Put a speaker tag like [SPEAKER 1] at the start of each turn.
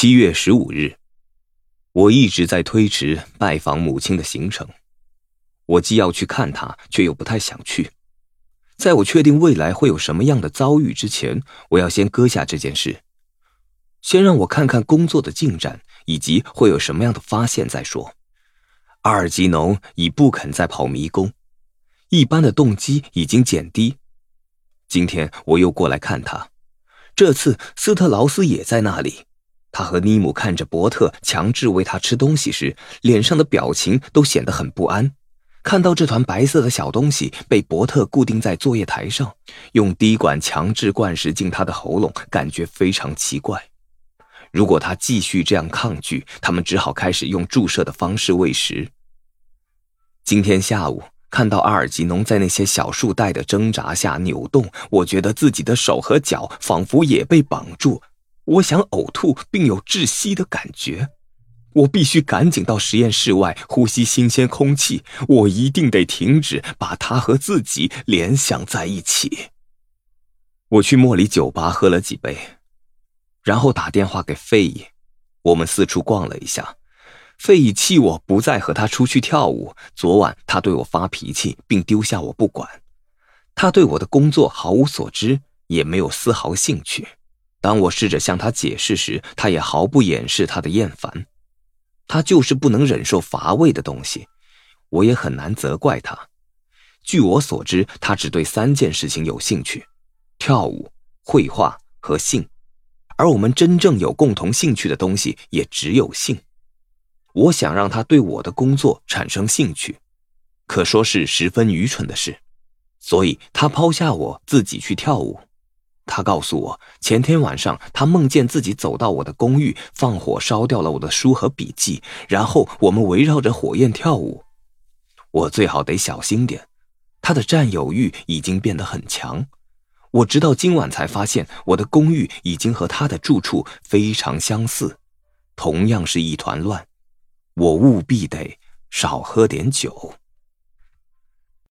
[SPEAKER 1] 七月十五日，我一直在推迟拜访母亲的行程。我既要去看她，却又不太想去。在我确定未来会有什么样的遭遇之前，我要先搁下这件事，先让我看看工作的进展以及会有什么样的发现再说。阿尔吉农已不肯再跑迷宫，一般的动机已经减低。今天我又过来看他，这次斯特劳斯也在那里。他和尼姆看着伯特强制喂他吃东西时，脸上的表情都显得很不安。看到这团白色的小东西被伯特固定在作业台上，用滴管强制灌食进他的喉咙，感觉非常奇怪。如果他继续这样抗拒，他们只好开始用注射的方式喂食。今天下午看到阿尔吉农在那些小树袋的挣扎下扭动，我觉得自己的手和脚仿佛也被绑住。我想呕吐，并有窒息的感觉。我必须赶紧到实验室外呼吸新鲜空气。我一定得停止把他和自己联想在一起。我去莫里酒吧喝了几杯，然后打电话给费伊。我们四处逛了一下。费伊气我不再和他出去跳舞。昨晚他对我发脾气，并丢下我不管。他对我的工作毫无所知，也没有丝毫兴趣。当我试着向他解释时，他也毫不掩饰他的厌烦。他就是不能忍受乏味的东西，我也很难责怪他。据我所知，他只对三件事情有兴趣：跳舞、绘画和性。而我们真正有共同兴趣的东西也只有性。我想让他对我的工作产生兴趣，可说是十分愚蠢的事。所以他抛下我自己去跳舞。他告诉我，前天晚上他梦见自己走到我的公寓，放火烧掉了我的书和笔记，然后我们围绕着火焰跳舞。我最好得小心点。他的占有欲已经变得很强。我直到今晚才发现，我的公寓已经和他的住处非常相似，同样是一团乱。我务必得少喝点酒。